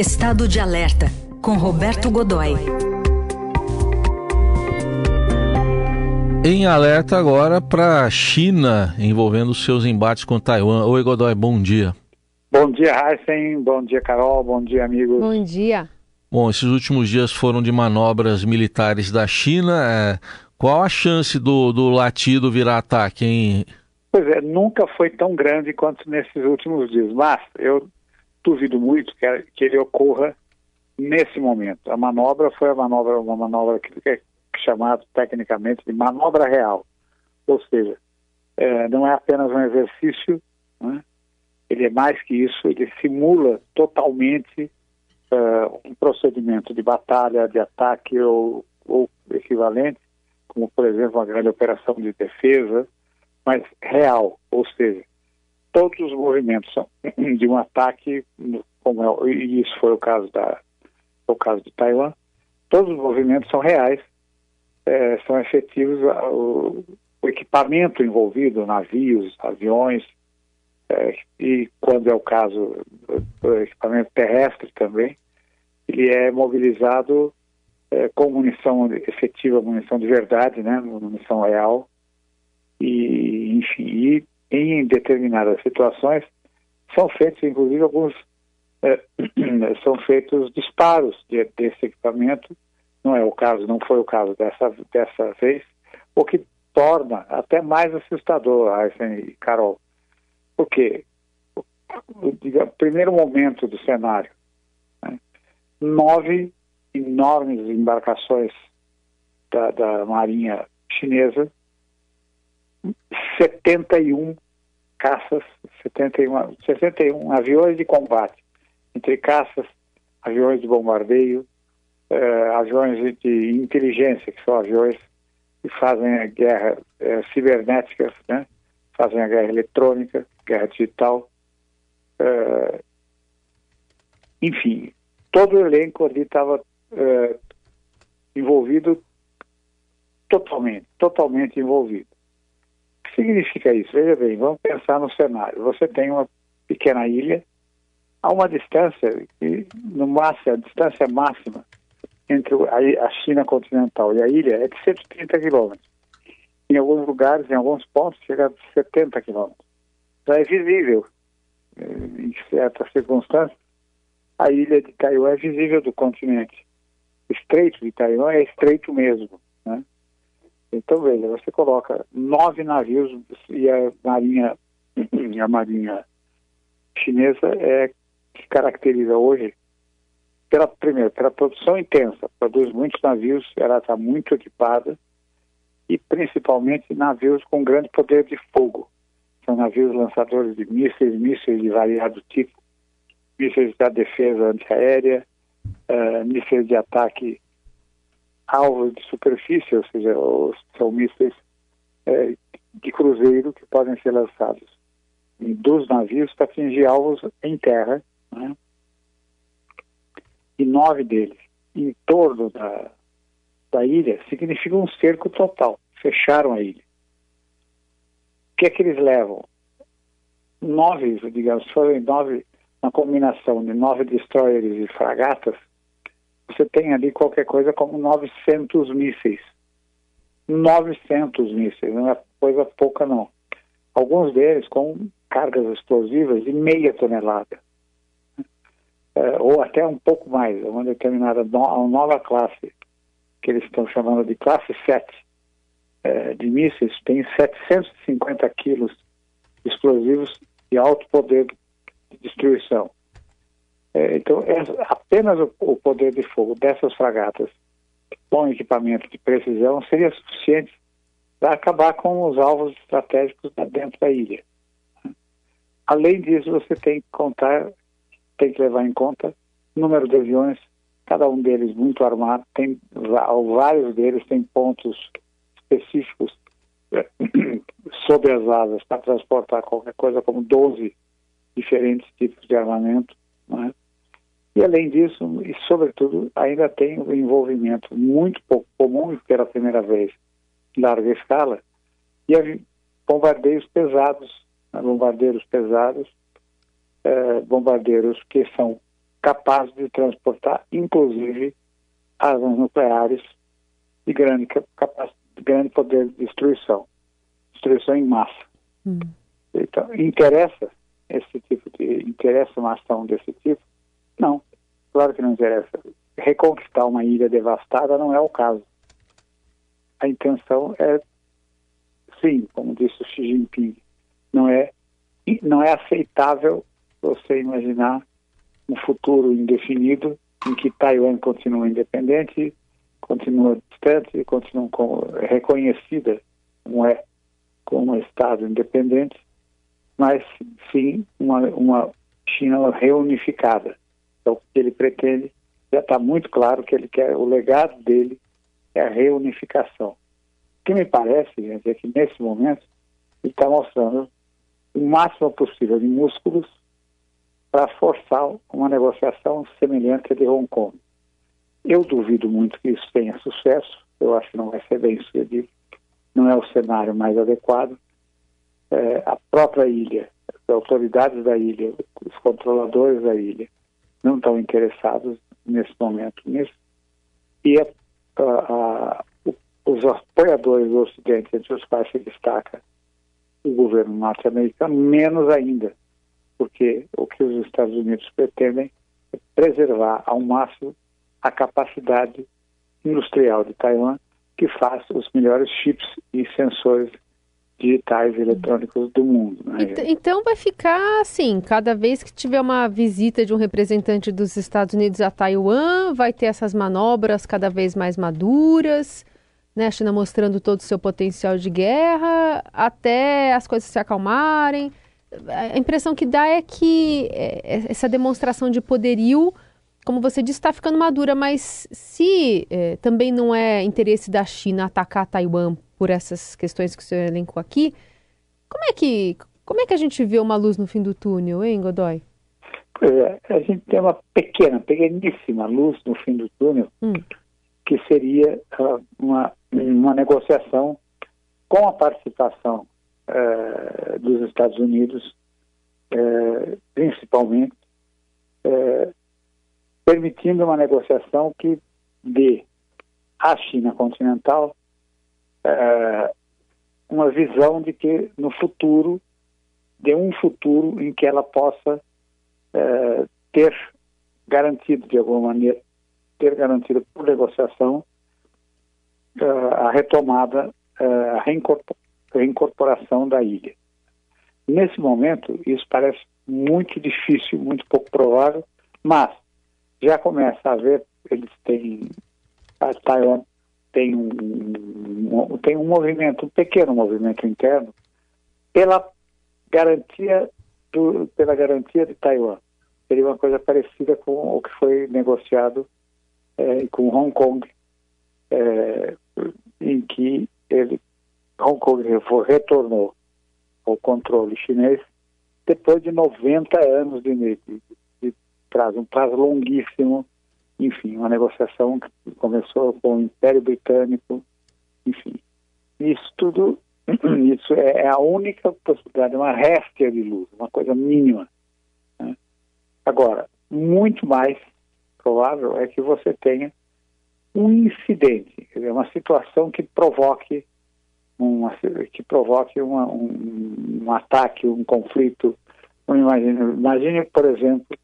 Estado de Alerta, com Roberto Godoy. Em alerta agora para a China envolvendo seus embates com Taiwan. Oi, Godoy, bom dia. Bom dia, Heisen. Bom dia, Carol. Bom dia, amigos. Bom dia. Bom, esses últimos dias foram de manobras militares da China. É, qual a chance do, do latido virar ataque, hein? Pois é, nunca foi tão grande quanto nesses últimos dias. Mas eu duvido muito que, que ele ocorra nesse momento. A manobra foi a manobra, uma manobra que é chamada tecnicamente de manobra real. Ou seja, é, não é apenas um exercício, né? ele é mais que isso, ele simula totalmente uh, um procedimento de batalha, de ataque ou, ou equivalente, como por exemplo uma grande operação de defesa, mas real, ou seja, todos os movimentos de um ataque, como é, e isso foi o caso da o caso de Taiwan, todos os movimentos são reais, é, são efetivos o, o, equipamento envolvido, navios, aviões, é, e quando é o caso do equipamento terrestre também, ele é mobilizado é, com munição efetiva, munição de verdade, né, munição real, e enfim, e em determinadas situações são feitos, inclusive, alguns é, são feitos disparos de, desse equipamento. Não é o caso, não foi o caso dessa dessa vez, o que torna até mais assustador, Aysen e Carol, porque o primeiro momento do cenário, né, nove enormes embarcações da, da marinha chinesa 71 caças, 71, 61 aviões de combate, entre caças, aviões de bombardeio, eh, aviões de inteligência, que são aviões que fazem a guerra eh, cibernética, né? fazem a guerra eletrônica, guerra digital. Eh, enfim, todo o elenco ali estava eh, envolvido totalmente, totalmente envolvido que significa isso? Veja bem, vamos pensar no cenário. Você tem uma pequena ilha a uma distância, que, no máximo, a distância máxima entre a China continental e a ilha é de 130 quilômetros. Em alguns lugares, em alguns pontos, chega a 70 quilômetros. Então é visível, eh, em certas circunstâncias, a ilha de Taiwan é visível do continente. Estreito de Taiwan é estreito mesmo. Então, veja, você coloca nove navios e a marinha, a marinha chinesa é que caracteriza hoje pela primeiro pela produção intensa, produz muitos navios, ela está muito equipada e principalmente navios com grande poder de fogo. São navios lançadores de mísseis, mísseis de variado tipo, mísseis da defesa antiaérea, uh, mísseis de ataque alvos de superfície, ou seja, são mísseis é, de cruzeiro que podem ser lançados dos navios para atingir alvos em terra, né? e nove deles em torno da, da ilha significa um cerco total, fecharam a ilha. O que é que eles levam? Nove, digamos, foram nove, uma combinação de nove destroyers e fragatas, você tem ali qualquer coisa como 900 mísseis. 900 mísseis, não é coisa pouca não. Alguns deles com cargas explosivas de meia tonelada. É, ou até um pouco mais, uma determinada no, nova classe, que eles estão chamando de classe 7 é, de mísseis, tem 750 quilos explosivos de alto poder de destruição. É, então, é, apenas o, o, poder de fogo dessas fragatas com equipamento de precisão seria suficiente para acabar com os alvos estratégicos dentro da ilha. Além disso, você tem que contar, tem que levar em conta o número de aviões, cada um deles muito armado, tem vários deles têm pontos específicos é, sobre as asas para transportar qualquer coisa como 12 diferentes tipos de armamento. Né? E além disso, e sobretudo, ainda tem o um envolvimento muito pouco comum pela primeira vez em larga escala, e bombardeios pesados, né, bombardeiros pesados, eh, bombardeiros que são capaz de transportar, inclusive, armas nucleares de grande, de grande poder de destruição, destruição em massa. Hum. Então, interessa esse tipo de interessa uma ação desse tipo? Não, claro que não interessa. Reconquistar uma ilha devastada não é o caso. A intenção é, sim, como disse o Xi Jinping, não é não é aceitável você imaginar um futuro indefinido em que Taiwan continua independente, continua distante, continua com, reconhecida como é como um Estado independente, mas sim uma, uma China reunificada. Então, o que ele pretende, já está muito claro que ele quer, o legado dele é a reunificação. O que me parece, é que nesse momento ele está mostrando o máximo possível de músculos para forçar uma negociação semelhante à de Hong Kong. Eu duvido muito que isso tenha sucesso, eu acho que não vai ser bem sucedido, não é o cenário mais adequado. É, a própria ilha, as autoridades da ilha, os controladores da ilha, não estão interessados nesse momento nisso. E a, a, a, os apoiadores do Ocidente, entre os quais se destaca o governo norte-americano, menos ainda, porque o que os Estados Unidos pretendem é preservar ao máximo a capacidade industrial de Taiwan, que faz os melhores chips e sensores digitais e eletrônicos do mundo. Né? Então vai ficar assim, cada vez que tiver uma visita de um representante dos Estados Unidos a Taiwan, vai ter essas manobras cada vez mais maduras, né? A China mostrando todo o seu potencial de guerra, até as coisas se acalmarem. A impressão que dá é que é, é, essa demonstração de poderio, como você disse, está ficando madura, mas se é, também não é interesse da China atacar Taiwan por essas questões que o senhor elencou aqui, como é que, como é que a gente vê uma luz no fim do túnel, hein, Godoy? Pois é, a gente tem uma pequena, pequeníssima luz no fim do túnel, hum. que seria uh, uma, uma negociação com a participação uh, dos Estados Unidos, uh, principalmente, uh, permitindo uma negociação que dê à China continental uma visão de que no futuro, de um futuro em que ela possa ter garantido de alguma maneira, ter garantido por negociação a retomada, a reincorporação da ilha. Nesse momento, isso parece muito difícil, muito pouco provável, mas já começa a haver, eles têm, a Taiwan tem um, um, tem um movimento, um pequeno movimento interno, pela garantia, do, pela garantia de Taiwan. Seria uma coisa parecida com o que foi negociado é, com Hong Kong, é, em que ele Hong Kong retornou ao controle chinês depois de 90 anos de, de, de prazo, um prazo longuíssimo, enfim, uma negociação que começou com o Império Britânico, enfim. Isso tudo, isso é, é a única possibilidade, uma réstia de luz, uma coisa mínima. Né? Agora, muito mais provável é que você tenha um incidente, dizer, uma situação que provoque uma, que provoque uma, um, um, ataque, um conflito. Imagine, imagine, por exemplo,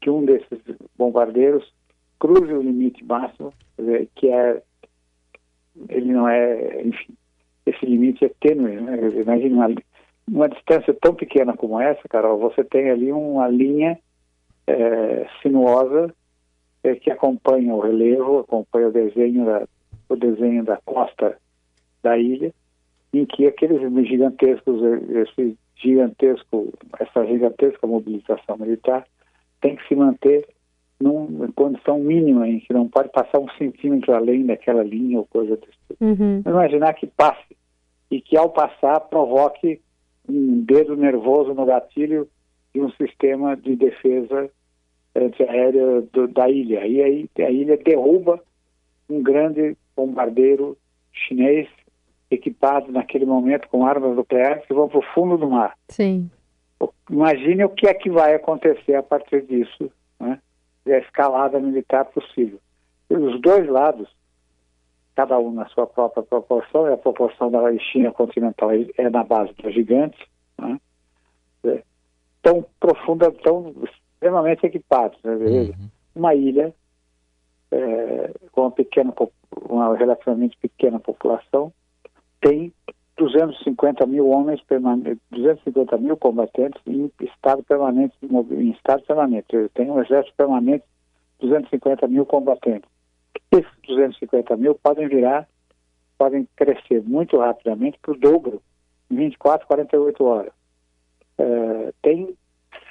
que um desses bombardeiros cruze o limite máximo, que é ele não é, enfim, esse limite é tênue, né? Imagine uma, uma distância tão pequena como essa, Carol, você tem ali uma linha é, sinuosa é, que acompanha o relevo, acompanha o desenho da, o desenho da costa da ilha, em que aqueles gigantescos, esse gigantesco, essa gigantesca mobilização militar tem que se manter numa condição mínima em que não pode passar um centímetro além daquela linha ou coisa desse tipo. Uhum. Imaginar que passe e que ao passar provoque um dedo nervoso no gatilho de um sistema de defesa antiaérea do, da ilha. E aí a ilha derruba um grande bombardeiro chinês equipado naquele momento com armas nucleares que vão para o fundo do mar. Sim. Imagine o que é que vai acontecer a partir disso. Né? a escalada militar possível. E os dois lados, cada um na sua própria proporção, e a proporção da China continental é na base dos gigantes, né? é, tão profunda, tão extremamente equipados. Né? Uhum. Uma ilha é, com uma pequena, uma relativamente pequena população, tem 250 mil homens permanentes, 250 mil combatentes em estado permanente, em estado permanente. Tem um exército permanente, 250 mil combatentes. Esses 250 mil podem virar, podem crescer muito rapidamente para o dobro em 24, 48 horas. É, tem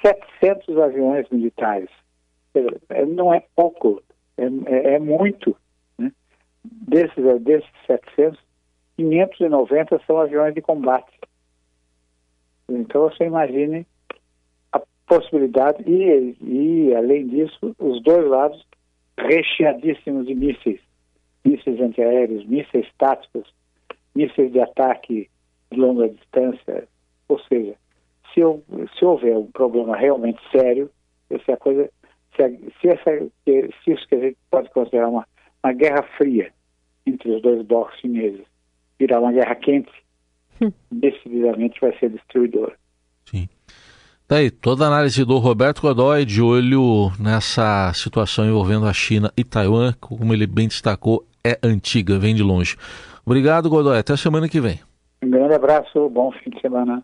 700 aviões militares. Não é pouco, é, é, é muito. Né? Desses, desses 700, 590 são aviões de combate. Então você imagine a possibilidade, e, e além disso, os dois lados recheadíssimos de mísseis, mísseis antiaéreos, mísseis táticos, mísseis de ataque de longa distância. Ou seja, se, eu, se houver um problema realmente sério, essa coisa, se, se, essa, se isso que a gente pode considerar uma, uma guerra fria entre os dois blocos chineses virar uma guerra quente, hum. decididamente vai ser destruidora. Sim. Daí, tá toda a análise do Roberto Godoy de olho nessa situação envolvendo a China e Taiwan, como ele bem destacou, é antiga, vem de longe. Obrigado, Godoy. Até semana que vem. Um grande abraço, bom fim de semana.